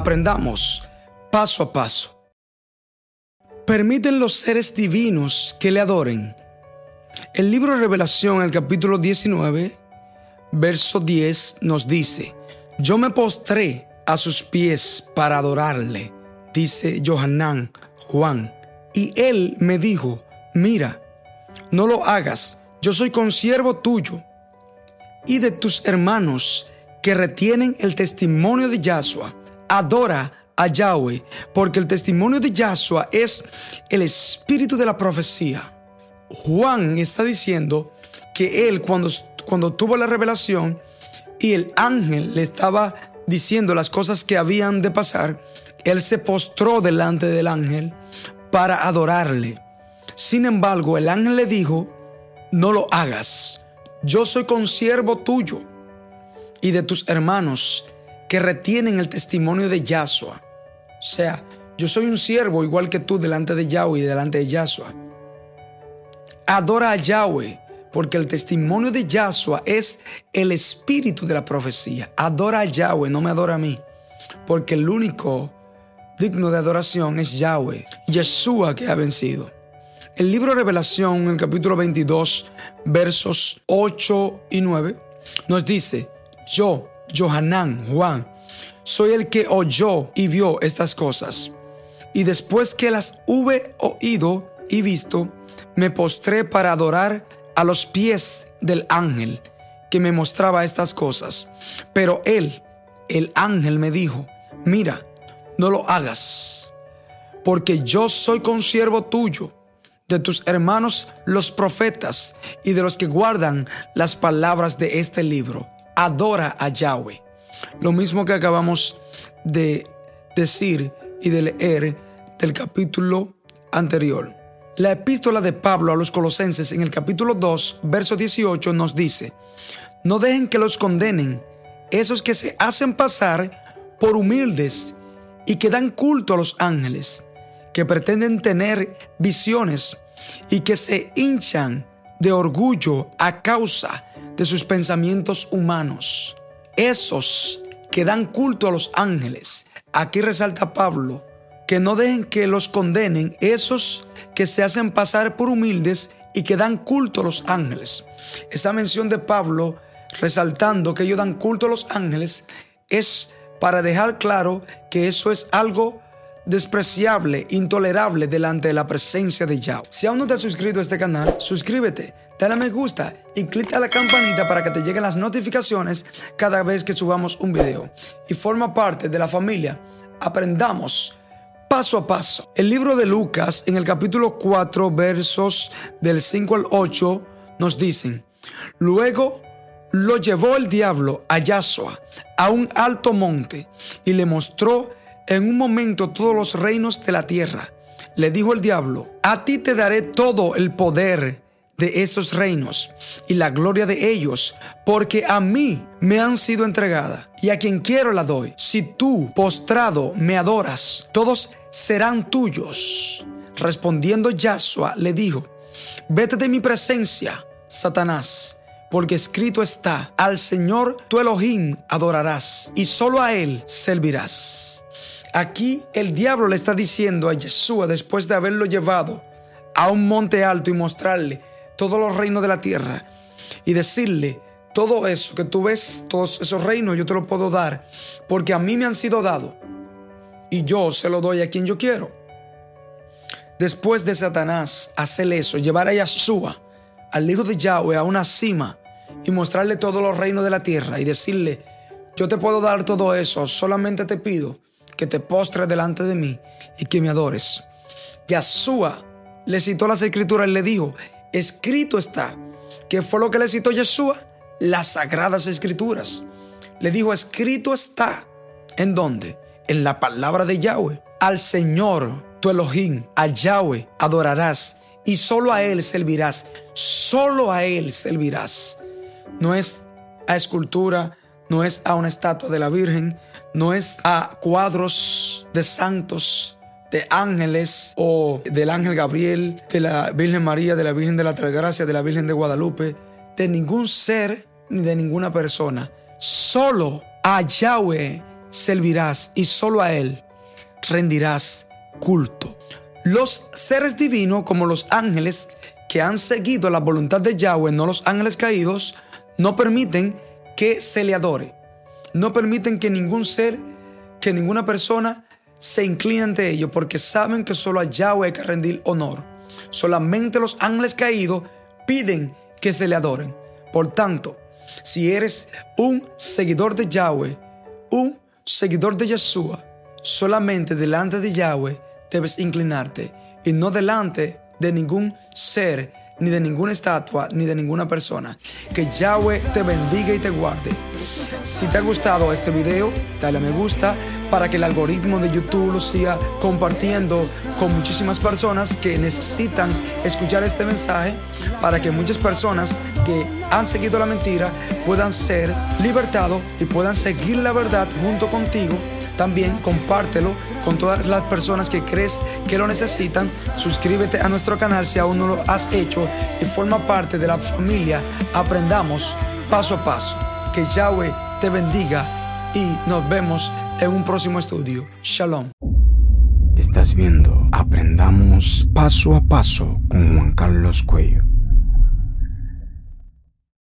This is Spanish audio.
Aprendamos paso a paso. Permiten los seres divinos que le adoren. El libro de Revelación, el capítulo 19, verso 10, nos dice, yo me postré a sus pies para adorarle, dice Johanán Juan. Y él me dijo, mira, no lo hagas, yo soy consiervo tuyo y de tus hermanos que retienen el testimonio de Yahshua. Adora a Yahweh, porque el testimonio de Yahshua es el espíritu de la profecía. Juan está diciendo que él cuando, cuando tuvo la revelación y el ángel le estaba diciendo las cosas que habían de pasar, él se postró delante del ángel para adorarle. Sin embargo, el ángel le dijo, no lo hagas. Yo soy consiervo tuyo y de tus hermanos que retienen el testimonio de Yahshua. O sea, yo soy un siervo igual que tú delante de Yahweh y delante de Yahshua. Adora a Yahweh, porque el testimonio de Yahshua es el espíritu de la profecía. Adora a Yahweh, no me adora a mí, porque el único digno de adoración es Yahweh, Yeshua que ha vencido. El libro de Revelación, en el capítulo 22, versos 8 y 9, nos dice, yo, Johanán, Juan, soy el que oyó y vio estas cosas. Y después que las hube oído y visto, me postré para adorar a los pies del ángel que me mostraba estas cosas. Pero él, el ángel, me dijo, mira, no lo hagas, porque yo soy consiervo tuyo, de tus hermanos los profetas y de los que guardan las palabras de este libro. Adora a Yahweh. Lo mismo que acabamos de decir y de leer del capítulo anterior. La epístola de Pablo a los colosenses en el capítulo 2, verso 18 nos dice, no dejen que los condenen esos que se hacen pasar por humildes y que dan culto a los ángeles, que pretenden tener visiones y que se hinchan de orgullo a causa de sus pensamientos humanos. Esos que dan culto a los ángeles. Aquí resalta Pablo que no dejen que los condenen esos que se hacen pasar por humildes y que dan culto a los ángeles. Esa mención de Pablo resaltando que ellos dan culto a los ángeles es para dejar claro que eso es algo despreciable, intolerable delante de la presencia de Yahweh. Si aún no te has suscrito a este canal, suscríbete, dale a me gusta y clica la campanita para que te lleguen las notificaciones cada vez que subamos un video. Y forma parte de la familia. Aprendamos paso a paso. El libro de Lucas, en el capítulo 4, versos del 5 al 8, nos dicen, luego lo llevó el diablo a Yahshua, a un alto monte, y le mostró en un momento todos los reinos de la tierra. Le dijo el diablo, a ti te daré todo el poder de estos reinos y la gloria de ellos, porque a mí me han sido entregada y a quien quiero la doy. Si tú, postrado, me adoras, todos serán tuyos. Respondiendo Yahshua le dijo, vete de mi presencia, Satanás, porque escrito está, al Señor tu Elohim adorarás y solo a Él servirás. Aquí el diablo le está diciendo a Yeshua después de haberlo llevado a un monte alto y mostrarle todos los reinos de la tierra y decirle, todo eso que tú ves, todos esos reinos yo te los puedo dar porque a mí me han sido dados y yo se lo doy a quien yo quiero. Después de Satanás hacer eso, llevar a Yeshua, al hijo de Yahweh, a una cima y mostrarle todos los reinos de la tierra y decirle, yo te puedo dar todo eso, solamente te pido que te postres delante de mí y que me adores. Yeshua le citó las escrituras y le dijo, escrito está. ¿Qué fue lo que le citó Yeshua? Las sagradas escrituras. Le dijo, escrito está. ¿En dónde? En la palabra de Yahweh. Al Señor, tu Elohim, a Yahweh adorarás y solo a Él servirás. Solo a Él servirás. No es a escultura, no es a una estatua de la Virgen, no es a cuadros de santos, de ángeles o del ángel Gabriel, de la Virgen María, de la Virgen de la Gracia, de la Virgen de Guadalupe, de ningún ser ni de ninguna persona. Solo a Yahweh servirás y solo a Él rendirás culto. Los seres divinos, como los ángeles que han seguido la voluntad de Yahweh, no los ángeles caídos, no permiten que se le adore. No permiten que ningún ser, que ninguna persona se incline ante ellos, porque saben que solo a Yahweh hay que rendir honor. Solamente los ángeles caídos piden que se le adoren. Por tanto, si eres un seguidor de Yahweh, un seguidor de Yeshua, solamente delante de Yahweh debes inclinarte y no delante de ningún ser, ni de ninguna estatua, ni de ninguna persona. Que Yahweh te bendiga y te guarde. Si te ha gustado este video, dale a me gusta para que el algoritmo de YouTube lo siga compartiendo con muchísimas personas que necesitan escuchar este mensaje para que muchas personas que han seguido la mentira puedan ser libertados y puedan seguir la verdad junto contigo también compártelo con todas las personas que crees que lo necesitan. Suscríbete a nuestro canal si aún no lo has hecho y forma parte de la familia. Aprendamos paso a paso. Que Yahweh te bendiga y nos vemos en un próximo estudio. Shalom. Estás viendo Aprendamos paso a paso con Juan Carlos Cuello.